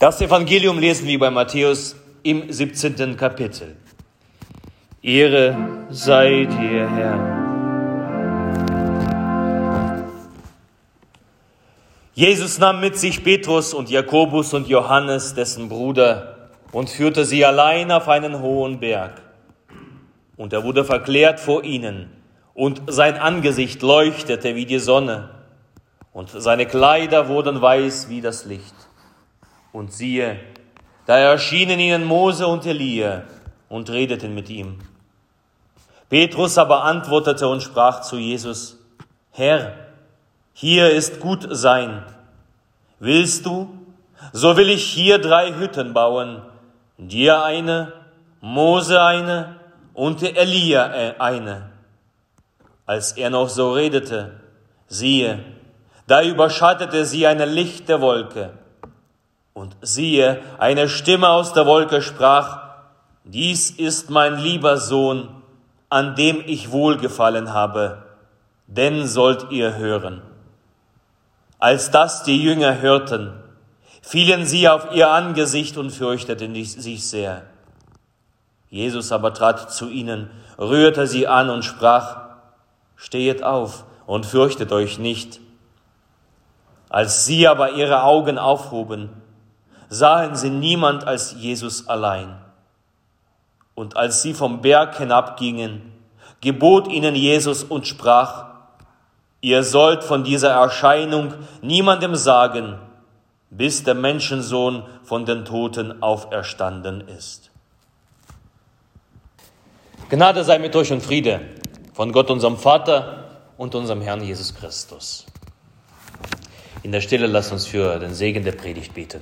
Das Evangelium lesen wir bei Matthäus im 17. Kapitel. Ehre sei dir, Herr. Jesus nahm mit sich Petrus und Jakobus und Johannes, dessen Bruder, und führte sie allein auf einen hohen Berg. Und er wurde verklärt vor ihnen, und sein Angesicht leuchtete wie die Sonne, und seine Kleider wurden weiß wie das Licht. Und siehe, da erschienen ihnen Mose und Elia und redeten mit ihm. Petrus aber antwortete und sprach zu Jesus, Herr, hier ist gut sein. Willst du, so will ich hier drei Hütten bauen, dir eine, Mose eine und Elia äh, eine. Als er noch so redete, siehe, da überschattete sie eine lichte Wolke und siehe, eine Stimme aus der Wolke sprach, dies ist mein lieber Sohn, an dem ich wohlgefallen habe, den sollt ihr hören. Als das die Jünger hörten, fielen sie auf ihr Angesicht und fürchteten sich sehr. Jesus aber trat zu ihnen, rührte sie an und sprach, Stehet auf und fürchtet euch nicht. Als sie aber ihre Augen aufhoben, sahen sie niemand als Jesus allein. Und als sie vom Berg hinabgingen, gebot ihnen Jesus und sprach, ihr sollt von dieser Erscheinung niemandem sagen, bis der Menschensohn von den Toten auferstanden ist. Gnade sei mit euch und Friede von Gott, unserem Vater und unserem Herrn Jesus Christus. In der Stille lasst uns für den Segen der Predigt beten.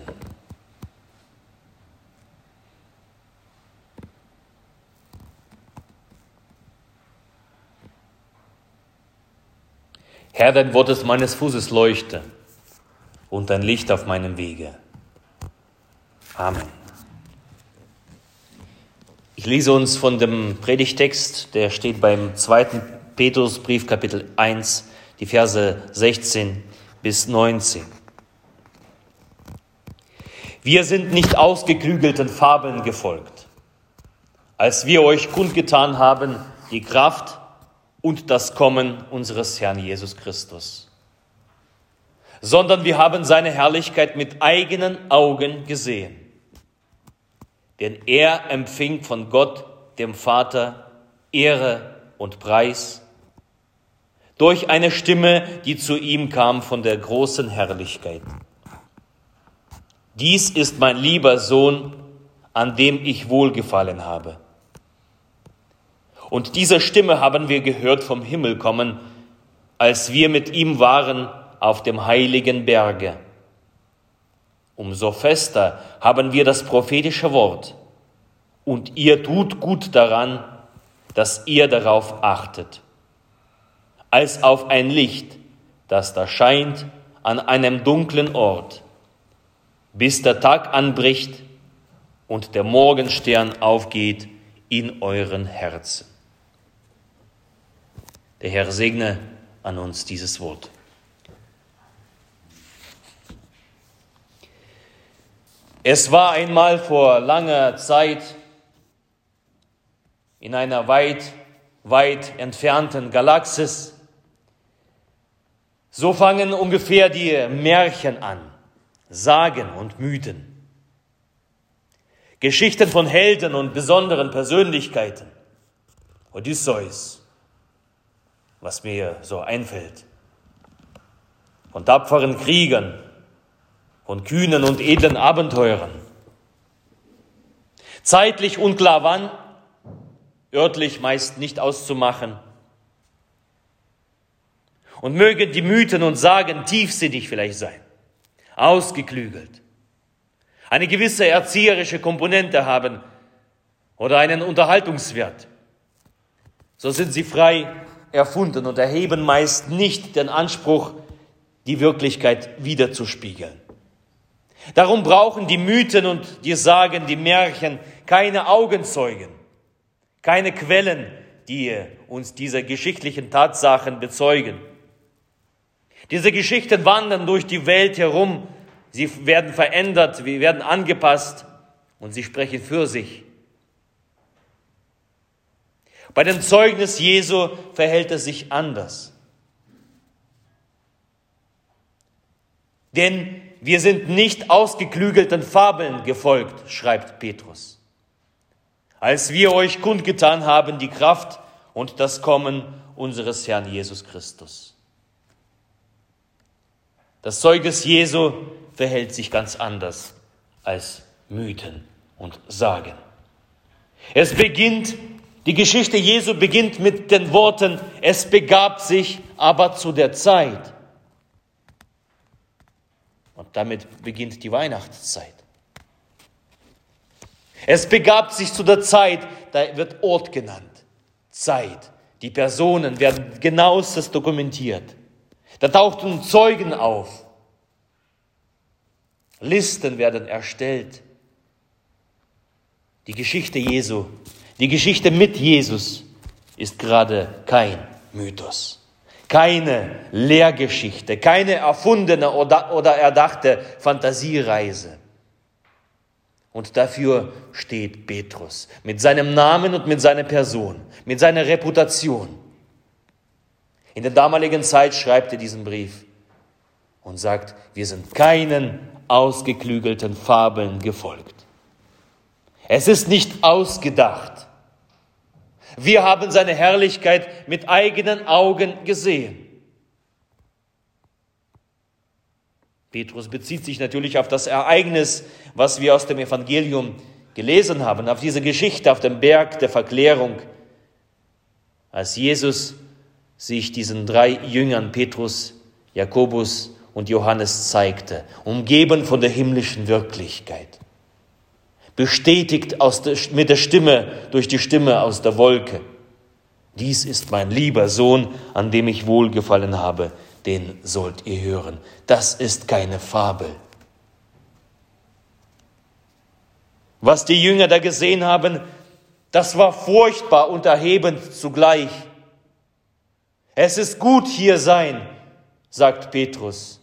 Herr, dein Wort ist meines Fußes Leuchte und dein Licht auf meinem Wege. Amen. Ich lese uns von dem Predigtext, der steht beim zweiten Petrusbrief, Kapitel 1, die Verse 16 bis 19. Wir sind nicht ausgeklügelten Fabeln gefolgt, als wir euch kundgetan haben, die Kraft, und das Kommen unseres Herrn Jesus Christus, sondern wir haben seine Herrlichkeit mit eigenen Augen gesehen. Denn er empfing von Gott, dem Vater, Ehre und Preis durch eine Stimme, die zu ihm kam von der großen Herrlichkeit. Dies ist mein lieber Sohn, an dem ich wohlgefallen habe. Und diese Stimme haben wir gehört vom Himmel kommen, als wir mit ihm waren auf dem heiligen Berge. Umso fester haben wir das prophetische Wort. Und ihr tut gut daran, dass ihr darauf achtet, als auf ein Licht, das da scheint an einem dunklen Ort, bis der Tag anbricht und der Morgenstern aufgeht in euren Herzen. Der Herr segne an uns dieses Wort. Es war einmal vor langer Zeit in einer weit, weit entfernten Galaxis. So fangen ungefähr die Märchen an, Sagen und Mythen. Geschichten von Helden und besonderen Persönlichkeiten. Odysseus, was mir so einfällt. Von tapferen Kriegern, von kühnen und edlen Abenteurern. Zeitlich unklar wann, örtlich meist nicht auszumachen. Und mögen die Mythen und Sagen tiefsinnig vielleicht sein, ausgeklügelt, eine gewisse erzieherische Komponente haben oder einen Unterhaltungswert. So sind sie frei erfunden und erheben meist nicht den Anspruch, die Wirklichkeit wiederzuspiegeln. Darum brauchen die Mythen und die Sagen, die Märchen keine Augenzeugen, keine Quellen, die uns diese geschichtlichen Tatsachen bezeugen. Diese Geschichten wandern durch die Welt herum, Sie werden verändert, wir werden angepasst und sie sprechen für sich. Bei dem Zeugnis Jesu verhält es sich anders. Denn wir sind nicht ausgeklügelten Fabeln gefolgt, schreibt Petrus. Als wir euch kundgetan haben die Kraft und das Kommen unseres Herrn Jesus Christus. Das Zeugnis Jesu verhält sich ganz anders als Mythen und Sagen. Es beginnt, die Geschichte Jesu beginnt mit den Worten, es begab sich aber zu der Zeit. Und damit beginnt die Weihnachtszeit. Es begab sich zu der Zeit, da wird Ort genannt, Zeit. Die Personen werden genauestens dokumentiert. Da tauchten Zeugen auf. Listen werden erstellt. Die Geschichte Jesu, die Geschichte mit Jesus ist gerade kein Mythos, keine Lehrgeschichte, keine erfundene oder, oder erdachte Fantasiereise. Und dafür steht Petrus mit seinem Namen und mit seiner Person, mit seiner Reputation. In der damaligen Zeit schreibt er diesen Brief und sagt, wir sind keinen ausgeklügelten Fabeln gefolgt. Es ist nicht ausgedacht. Wir haben seine Herrlichkeit mit eigenen Augen gesehen. Petrus bezieht sich natürlich auf das Ereignis, was wir aus dem Evangelium gelesen haben, auf diese Geschichte auf dem Berg der Verklärung, als Jesus sich diesen drei Jüngern, Petrus, Jakobus und Johannes zeigte, umgeben von der himmlischen Wirklichkeit. Bestätigt der, mit der Stimme, durch die Stimme aus der Wolke. Dies ist mein lieber Sohn, an dem ich wohlgefallen habe, den sollt ihr hören. Das ist keine Fabel. Was die Jünger da gesehen haben, das war furchtbar und erhebend zugleich. Es ist gut hier sein, sagt Petrus.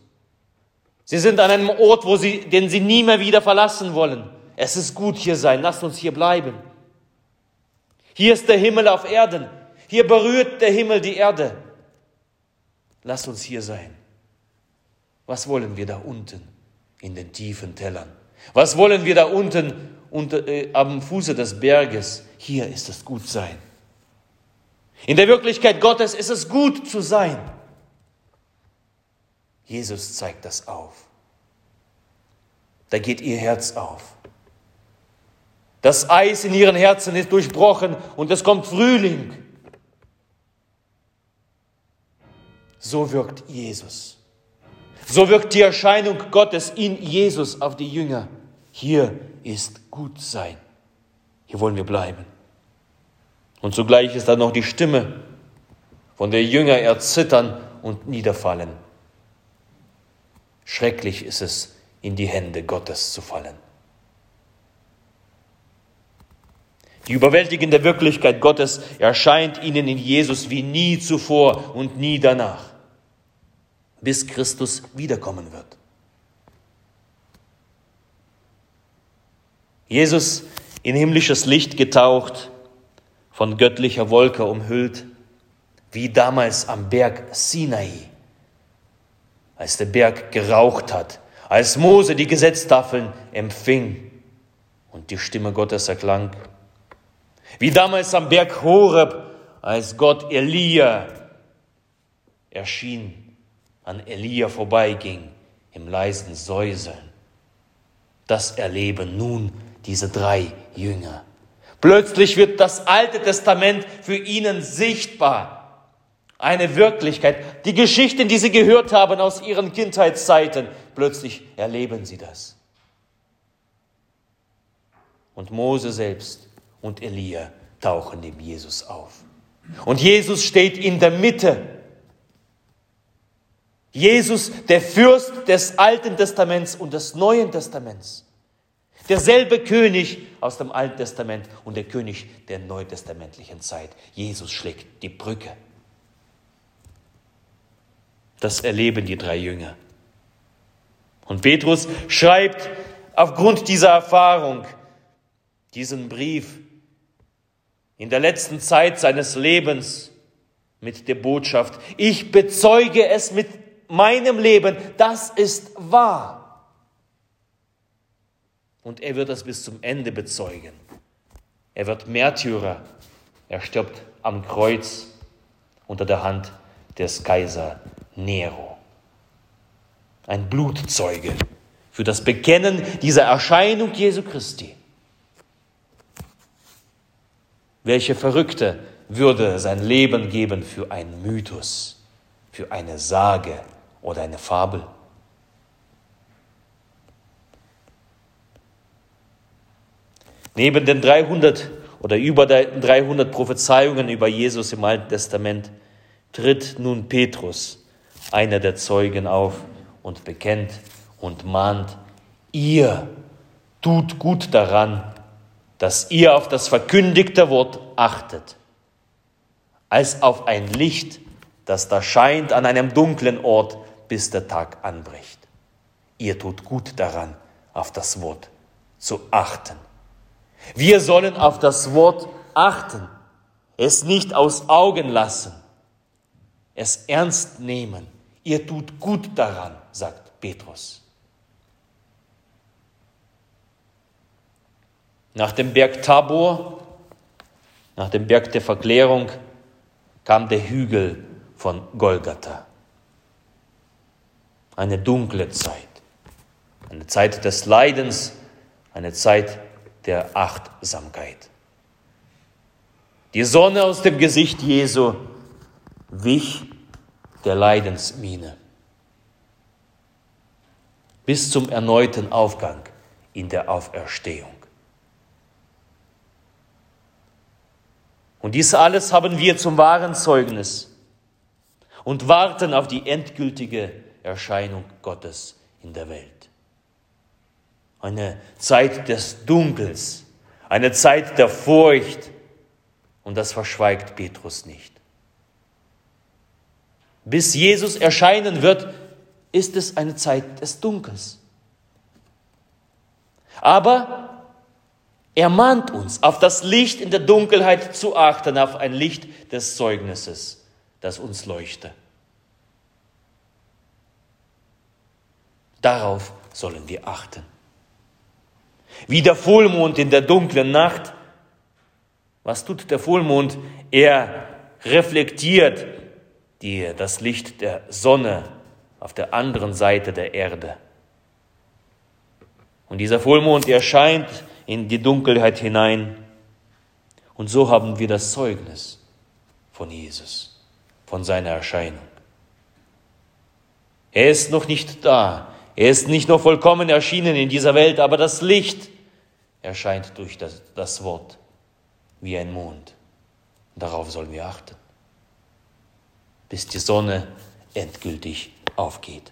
Sie sind an einem Ort, wo sie, den sie nie mehr wieder verlassen wollen. Es ist gut hier sein, lasst uns hier bleiben. Hier ist der Himmel auf Erden. Hier berührt der Himmel die Erde. Lasst uns hier sein. Was wollen wir da unten in den tiefen Tellern? Was wollen wir da unten unter, äh, am Fuße des Berges? Hier ist es gut sein. In der Wirklichkeit Gottes ist es gut zu sein. Jesus zeigt das auf. Da geht ihr Herz auf. Das Eis in ihren Herzen ist durchbrochen und es kommt Frühling. So wirkt Jesus. So wirkt die Erscheinung Gottes in Jesus auf die Jünger. Hier ist gut sein. Hier wollen wir bleiben. Und zugleich ist da noch die Stimme, von der Jünger erzittern und niederfallen. Schrecklich ist es, in die Hände Gottes zu fallen. Die überwältigende Wirklichkeit Gottes erscheint ihnen in Jesus wie nie zuvor und nie danach, bis Christus wiederkommen wird. Jesus in himmlisches Licht getaucht, von göttlicher Wolke umhüllt, wie damals am Berg Sinai als der Berg geraucht hat, als Mose die Gesetztafeln empfing und die Stimme Gottes erklang. Wie damals am Berg Horeb, als Gott Elia erschien, an Elia vorbeiging im leisen Säuseln. Das erleben nun diese drei Jünger. Plötzlich wird das Alte Testament für ihnen sichtbar eine Wirklichkeit. Die Geschichten, die sie gehört haben aus ihren Kindheitszeiten, plötzlich erleben sie das. Und Mose selbst und Elia tauchen dem Jesus auf. Und Jesus steht in der Mitte. Jesus, der Fürst des Alten Testaments und des Neuen Testaments. Derselbe König aus dem Alten Testament und der König der neutestamentlichen Zeit. Jesus schlägt die Brücke. Das erleben die drei Jünger. Und Petrus schreibt aufgrund dieser Erfahrung diesen Brief in der letzten Zeit seines Lebens mit der Botschaft, ich bezeuge es mit meinem Leben, das ist wahr. Und er wird das bis zum Ende bezeugen. Er wird Märtyrer. Er stirbt am Kreuz unter der Hand des Kaiser Nero. Ein Blutzeuge für das Bekennen dieser Erscheinung Jesu Christi. Welche Verrückte würde sein Leben geben für einen Mythos, für eine Sage oder eine Fabel? Neben den 300 oder über 300 Prophezeiungen über Jesus im Alten Testament tritt nun Petrus, einer der Zeugen, auf und bekennt und mahnt, ihr tut gut daran, dass ihr auf das verkündigte Wort achtet, als auf ein Licht, das da scheint an einem dunklen Ort, bis der Tag anbricht. Ihr tut gut daran, auf das Wort zu achten. Wir sollen auf das Wort achten, es nicht aus Augen lassen, es ernst nehmen. Ihr tut gut daran, sagt Petrus. Nach dem Berg Tabor, nach dem Berg der Verklärung, kam der Hügel von Golgatha. Eine dunkle Zeit, eine Zeit des Leidens, eine Zeit der Achtsamkeit. Die Sonne aus dem Gesicht Jesu wich der Leidensmine bis zum erneuten Aufgang in der Auferstehung. Und dies alles haben wir zum wahren Zeugnis und warten auf die endgültige Erscheinung Gottes in der Welt. Eine Zeit des Dunkels, eine Zeit der Furcht, und das verschweigt Petrus nicht. Bis Jesus erscheinen wird, ist es eine Zeit des Dunkels. Aber er mahnt uns, auf das Licht in der Dunkelheit zu achten, auf ein Licht des Zeugnisses, das uns leuchte. Darauf sollen wir achten. Wie der Vollmond in der dunklen Nacht. Was tut der Vollmond? Er reflektiert die, das Licht der Sonne auf der anderen Seite der Erde. Und dieser Vollmond erscheint in die Dunkelheit hinein. Und so haben wir das Zeugnis von Jesus, von seiner Erscheinung. Er ist noch nicht da. Er ist nicht noch vollkommen erschienen in dieser Welt, aber das Licht erscheint durch das, das Wort wie ein Mond. Darauf sollen wir achten, bis die Sonne endgültig aufgeht.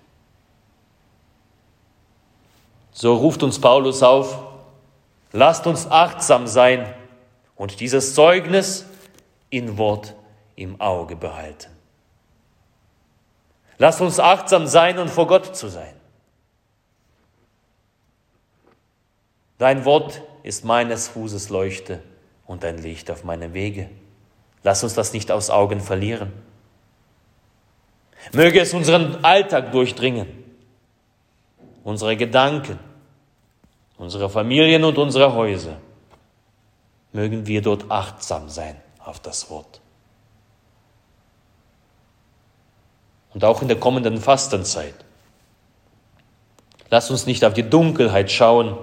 So ruft uns Paulus auf, Lasst uns achtsam sein und dieses Zeugnis in Wort im Auge behalten. Lasst uns achtsam sein und vor Gott zu sein. Dein Wort ist meines Fußes Leuchte und ein Licht auf meinem Wege. Lass uns das nicht aus Augen verlieren. Möge es unseren Alltag durchdringen, unsere Gedanken, unsere Familien und unsere Häuser. Mögen wir dort achtsam sein auf das Wort. Und auch in der kommenden Fastenzeit. Lass uns nicht auf die Dunkelheit schauen,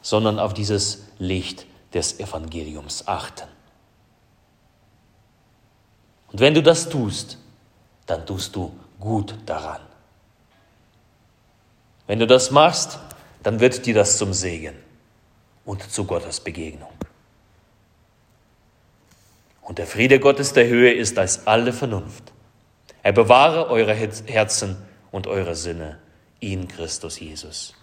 sondern auf dieses Licht des Evangeliums achten. Und wenn du das tust, dann tust du gut daran. Wenn du das machst, dann wird dir das zum Segen und zu Gottes Begegnung. Und der Friede Gottes der Höhe ist als alle Vernunft. Er bewahre eure Herzen und eure Sinne in Christus Jesus.